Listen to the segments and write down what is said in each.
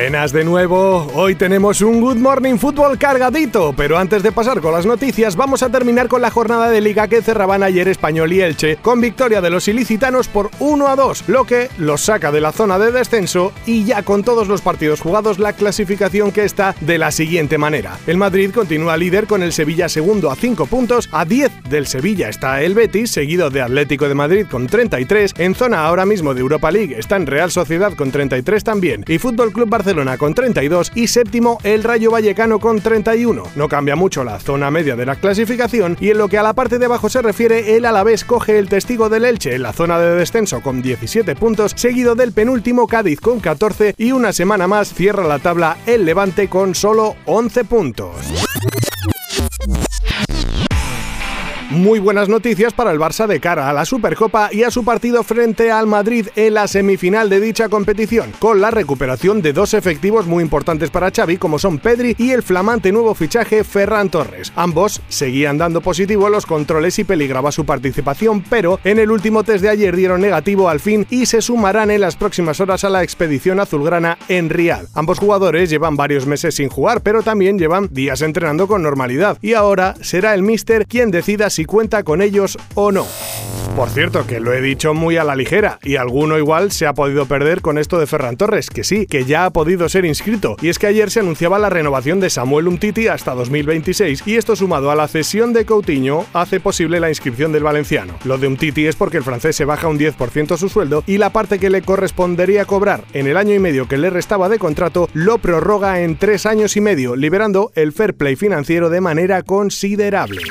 Buenas de nuevo, hoy tenemos un Good Morning Fútbol cargadito, pero antes de pasar con las noticias vamos a terminar con la jornada de liga que cerraban ayer Español y Elche, con victoria de los ilicitanos por 1 a 2, lo que los saca de la zona de descenso y ya con todos los partidos jugados la clasificación que está de la siguiente manera. El Madrid continúa líder con el Sevilla segundo a 5 puntos, a 10 del Sevilla está el Betis, seguido de Atlético de Madrid con 33, en zona ahora mismo de Europa League está en Real Sociedad con 33 también y Fútbol Club Barcelona con 32 y séptimo el Rayo Vallecano con 31. No cambia mucho la zona media de la clasificación y en lo que a la parte de abajo se refiere, el Alavés coge el testigo del Elche en la zona de descenso con 17 puntos, seguido del penúltimo Cádiz con 14 y una semana más cierra la tabla el Levante con solo 11 puntos. Muy buenas noticias para el Barça de cara a la Supercopa y a su partido frente al Madrid en la semifinal de dicha competición, con la recuperación de dos efectivos muy importantes para Xavi como son Pedri y el flamante nuevo fichaje Ferran Torres. Ambos seguían dando positivo los controles y peligraba su participación, pero en el último test de ayer dieron negativo al fin y se sumarán en las próximas horas a la expedición azulgrana en Riad. Ambos jugadores llevan varios meses sin jugar, pero también llevan días entrenando con normalidad y ahora será el míster quien decida si si cuenta con ellos o no. Por cierto, que lo he dicho muy a la ligera, y alguno igual se ha podido perder con esto de Ferran Torres, que sí, que ya ha podido ser inscrito, y es que ayer se anunciaba la renovación de Samuel Umtiti hasta 2026, y esto sumado a la cesión de Coutinho hace posible la inscripción del valenciano. Lo de Umtiti es porque el francés se baja un 10% su sueldo y la parte que le correspondería cobrar en el año y medio que le restaba de contrato lo prorroga en tres años y medio, liberando el fair play financiero de manera considerable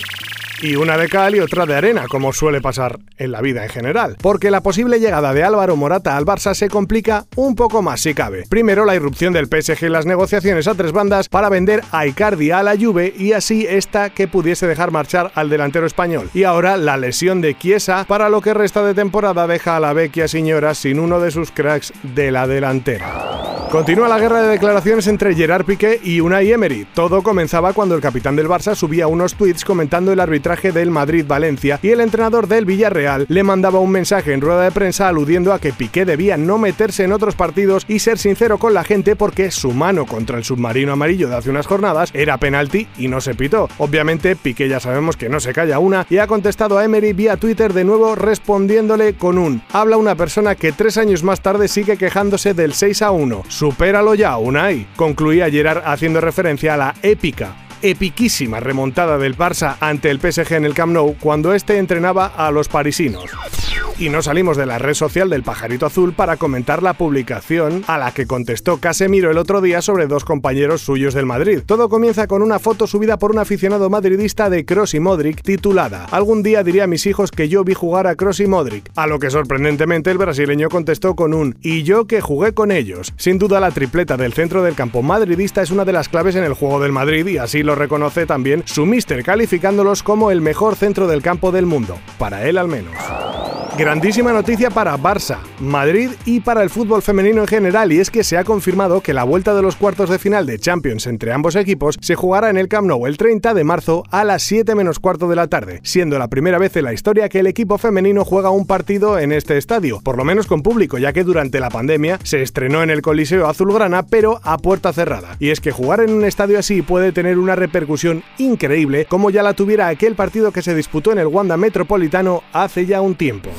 y una de cal y otra de arena, como suele pasar en la vida en general, porque la posible llegada de Álvaro Morata al Barça se complica un poco más si cabe. Primero, la irrupción del PSG en las negociaciones a tres bandas para vender a Icardi a la Juve y así esta que pudiese dejar marchar al delantero español. Y ahora la lesión de Chiesa para lo que resta de temporada deja a la vecchia señora sin uno de sus cracks de la delantera. Continúa la guerra de declaraciones entre Gerard Piqué y Unai Emery. Todo comenzaba cuando el capitán del Barça subía unos tweets comentando el arbitraje del Madrid-Valencia y el entrenador del Villarreal le mandaba un mensaje en rueda de prensa aludiendo a que Piqué debía no meterse en otros partidos y ser sincero con la gente porque su mano contra el submarino amarillo de hace unas jornadas era penalti y no se pitó. Obviamente Piqué ya sabemos que no se calla una y ha contestado a Emery vía Twitter de nuevo respondiéndole con un habla una persona que tres años más tarde sigue quejándose del 6 a 1 Supéralo ya, Unai, concluía Gerard haciendo referencia a la épica epiquísima remontada del Barça ante el PSG en el Camp Nou cuando este entrenaba a los parisinos y no salimos de la red social del pajarito azul para comentar la publicación a la que contestó Casemiro el otro día sobre dos compañeros suyos del Madrid. Todo comienza con una foto subida por un aficionado madridista de Cross y Modric titulada Algún día diré a mis hijos que yo vi jugar a Cross y Modric, a lo que sorprendentemente el brasileño contestó con un y yo que jugué con ellos. Sin duda la tripleta del centro del campo madridista es una de las claves en el juego del Madrid y así lo reconoce también su mister calificándolos como el mejor centro del campo del mundo, para él al menos. Grandísima noticia para Barça, Madrid y para el fútbol femenino en general y es que se ha confirmado que la vuelta de los cuartos de final de Champions entre ambos equipos se jugará en el Camp Nou el 30 de marzo a las 7 menos cuarto de la tarde, siendo la primera vez en la historia que el equipo femenino juega un partido en este estadio, por lo menos con público, ya que durante la pandemia se estrenó en el Coliseo Azulgrana pero a puerta cerrada. Y es que jugar en un estadio así puede tener una repercusión increíble como ya la tuviera aquel partido que se disputó en el Wanda Metropolitano hace ya un tiempo.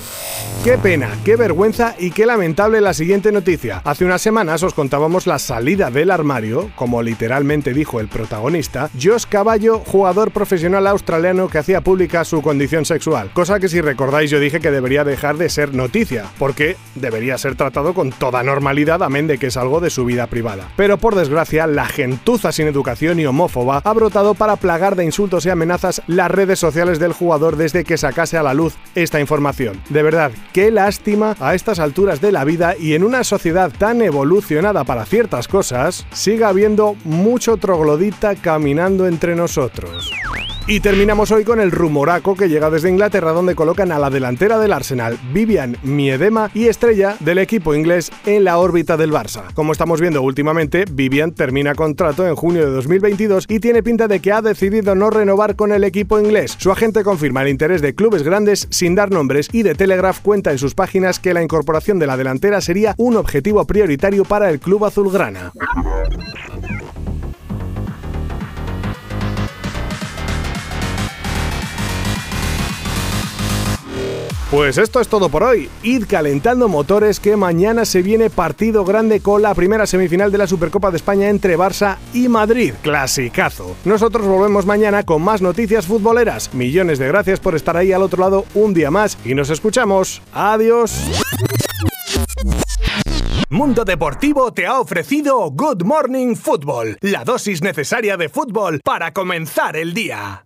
Qué pena, qué vergüenza y qué lamentable la siguiente noticia. Hace unas semanas os contábamos la salida del armario, como literalmente dijo el protagonista, Josh Caballo, jugador profesional australiano que hacía pública su condición sexual. Cosa que si recordáis yo dije que debería dejar de ser noticia, porque debería ser tratado con toda normalidad, amén de que es algo de su vida privada. Pero por desgracia, la gentuza sin educación y homófoba ha brotado para plagar de insultos y amenazas las redes sociales del jugador desde que sacase a la luz esta información. De verdad, qué lástima a estas alturas de la vida y en una sociedad tan evolucionada para ciertas cosas, siga habiendo mucho troglodita caminando entre nosotros. Y terminamos hoy con el rumoraco que llega desde Inglaterra donde colocan a la delantera del Arsenal, Vivian Miedema y estrella del equipo inglés en la órbita del Barça. Como estamos viendo últimamente, Vivian termina contrato en junio de 2022 y tiene pinta de que ha decidido no renovar con el equipo inglés. Su agente confirma el interés de clubes grandes sin dar nombres y de Telegraph cuenta en sus páginas que la incorporación de la delantera sería un objetivo prioritario para el club azulgrana. Pues esto es todo por hoy. Id calentando motores que mañana se viene partido grande con la primera semifinal de la Supercopa de España entre Barça y Madrid. Clasicazo. Nosotros volvemos mañana con más noticias futboleras. Millones de gracias por estar ahí al otro lado un día más y nos escuchamos. Adiós. Mundo Deportivo te ha ofrecido Good Morning Football, la dosis necesaria de fútbol para comenzar el día.